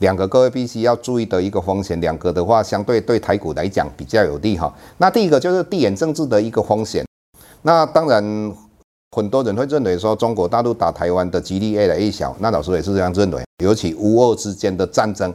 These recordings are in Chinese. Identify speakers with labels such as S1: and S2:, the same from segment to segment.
S1: 两个各位必须要注意的一个风险，两个的话相对对台股来讲比较有利哈。那第一个就是地缘政治的一个风险。那当然很多人会认为说中国大陆打台湾的几率越来越小，那老师也是这样认为。尤其乌俄之间的战争，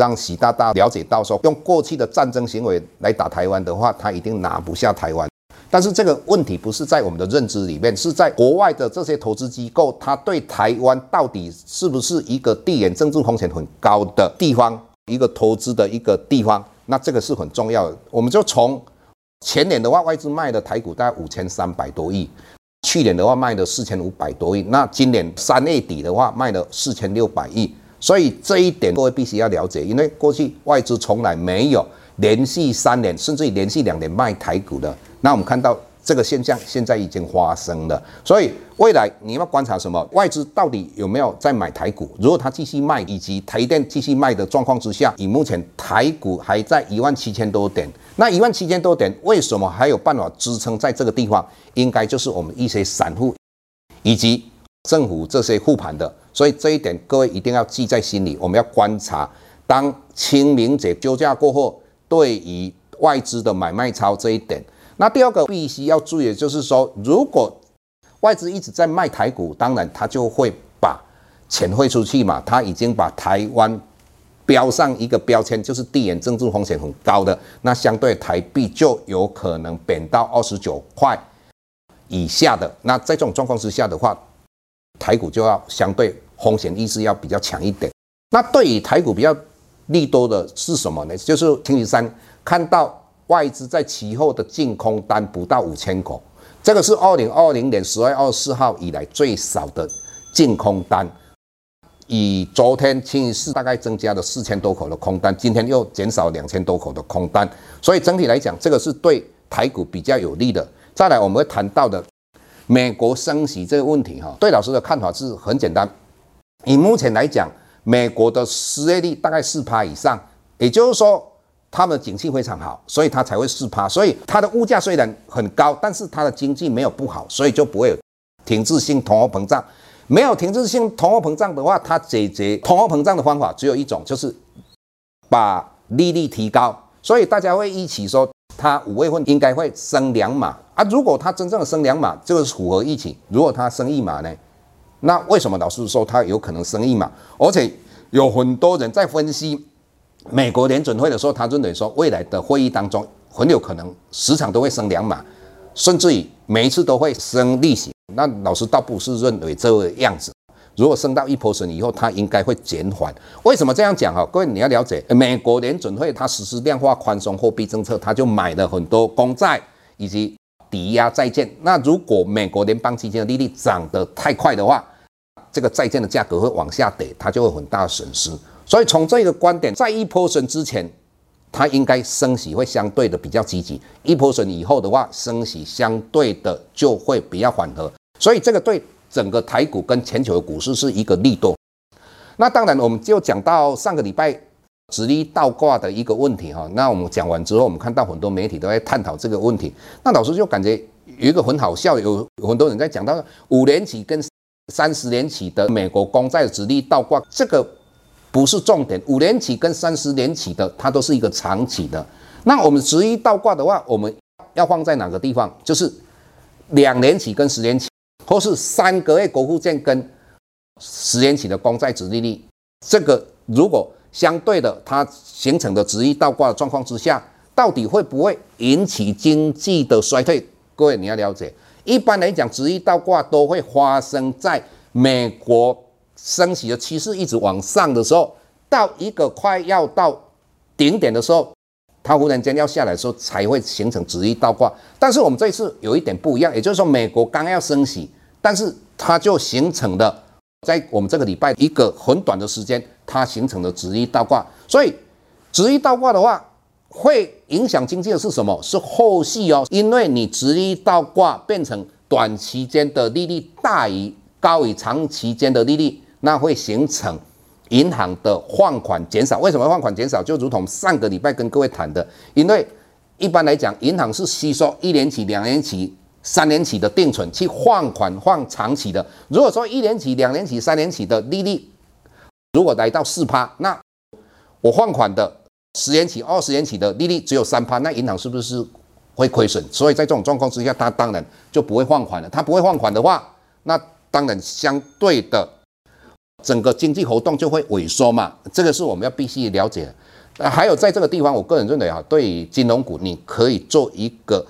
S1: 让习大大了解到说，用过去的战争行为来打台湾的话，他一定拿不下台湾。但是这个问题不是在我们的认知里面，是在国外的这些投资机构，他对台湾到底是不是一个地缘政治风险很高的地方，一个投资的一个地方？那这个是很重要的。我们就从前年的话，外资卖的台股大概五千三百多亿，去年的话卖了四千五百多亿，那今年三月底的话卖了四千六百亿。所以这一点各位必须要了解，因为过去外资从来没有连续三年甚至于连续两年卖台股的。那我们看到这个现象现在已经发生了，所以未来你要观察什么？外资到底有没有在买台股？如果他继续卖，以及台电继续卖的状况之下，以目前台股还在一万七千多点，那一万七千多点为什么还有办法支撑在这个地方？应该就是我们一些散户以及政府这些护盘的，所以这一点各位一定要记在心里。我们要观察，当清明节休假过后，对于外资的买卖超这一点。那第二个必须要注意的就是说，如果外资一直在卖台股，当然他就会把钱汇出去嘛。他已经把台湾标上一个标签，就是地缘政治风险很高的，那相对台币就有可能贬到二十九块以下的。那在这种状况之下的话，台股就要相对风险意识要比较强一点。那对于台股比较利多的是什么呢？就是星期三看到。外资在其后的净空单不到五千口，这个是二零二零年十月二十四号以来最少的净空单。以昨天星期四大概增加了四千多口的空单，今天又减少两千多口的空单，所以整体来讲，这个是对台股比较有利的。再来，我们会谈到的美国升息这个问题，哈，对老师的看法是很简单。以目前来讲，美国的失业率大概四趴以上，也就是说。他们的景气非常好，所以它才会四趴。所以它的物价虽然很高，但是它的经济没有不好，所以就不会有停滞性通货膨胀。没有停滞性通货膨胀的话，它解决通货膨胀的方法只有一种，就是把利率提高。所以大家会一起说，它五月份应该会升两码啊。如果它真正的升两码，这个是符合预期。如果它升一码呢？那为什么老师说它有可能升一码？而且有很多人在分析。美国联准会的时候，他认为说未来的会议当中很有可能市场都会升两码，甚至于每一次都会升利息。那老师倒不是认为这个样子，如果升到一 percent 以后，它应该会减缓。为什么这样讲哈？各位你要了解，美国联准会它实施量化宽松货币政策，它就买了很多公债以及抵押债券。那如果美国联邦基金的利率涨得太快的话，这个债券的价格会往下跌，它就会很大的损失。所以从这个观点，在一波升之前，它应该升息会相对的比较积极；一波升以后的话，升息相对的就会比较缓和。所以这个对整个台股跟全球的股市是一个利多。那当然，我们就讲到上个礼拜殖利率倒挂的一个问题哈。那我们讲完之后，我们看到很多媒体都在探讨这个问题。那老师就感觉有一个很好笑，有很多人在讲到五年期跟三十年期的美国公债殖利率倒挂这个。不是重点，五年期跟三十年期的，它都是一个长期的。那我们殖利率倒挂的话，我们要放在哪个地方？就是两年期跟十年期，或是三个月国库券跟十年期的公债殖利率。这个如果相对的，它形成的殖利率倒挂的状况之下，到底会不会引起经济的衰退？各位你要了解，一般来讲，直立倒挂都会发生在美国升息的趋势一直往上的时候，到一个快要到顶点的时候，它忽然间要下来的时候，才会形成直立倒挂。但是我们这一次有一点不一样，也就是说，美国刚要升息，但是它就形成了在我们这个礼拜一个很短的时间，它形成了直立倒挂。所以直立倒挂的话，会影响经济的是什么？是后续哦，因为你直立倒挂变成短期间的利率大于高于长期间的利率，那会形成银行的放款减少。为什么放款减少？就如同上个礼拜跟各位谈的，因为一般来讲，银行是吸收一年期、两年期、三年期的定存去放款放长期的。如果说一年期、两年期、三年期的利率如果来到四趴，那我放款的。十年期、二十年期的利率只有三趴，那银行是不是会亏损？所以在这种状况之下，它当然就不会放款了。它不会放款的话，那当然相对的整个经济活动就会萎缩嘛。这个是我们要必须了解的。还有在这个地方，我个人认为啊，对于金融股，你可以做一个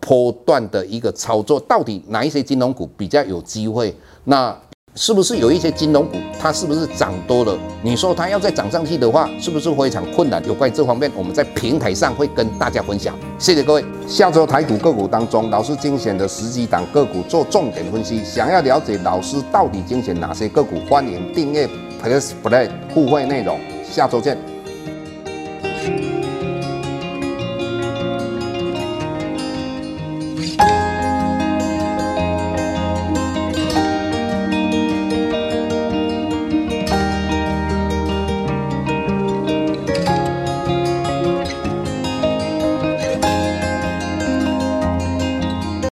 S1: 波段的一个操作。到底哪一些金融股比较有机会？那是不是有一些金融股，它是不是涨多了？你说它要再涨上去的话，是不是非常困难？有关于这方面，我们在平台上会跟大家分享。谢谢各位。下周台股个股当中，老师精选的十几档个股做重点分析。想要了解老师到底精选哪些个股，欢迎订阅 Plus Play 互惠内容。下周见。